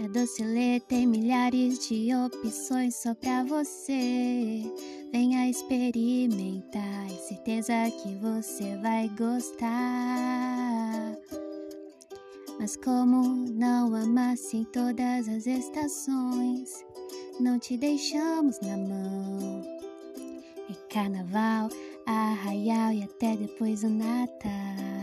É a ler, tem milhares de opções só pra você. Venha experimentar, certeza que você vai gostar. Mas como não amasse em todas as estações, não te deixamos na mão. É carnaval, arraial e até depois o Natal.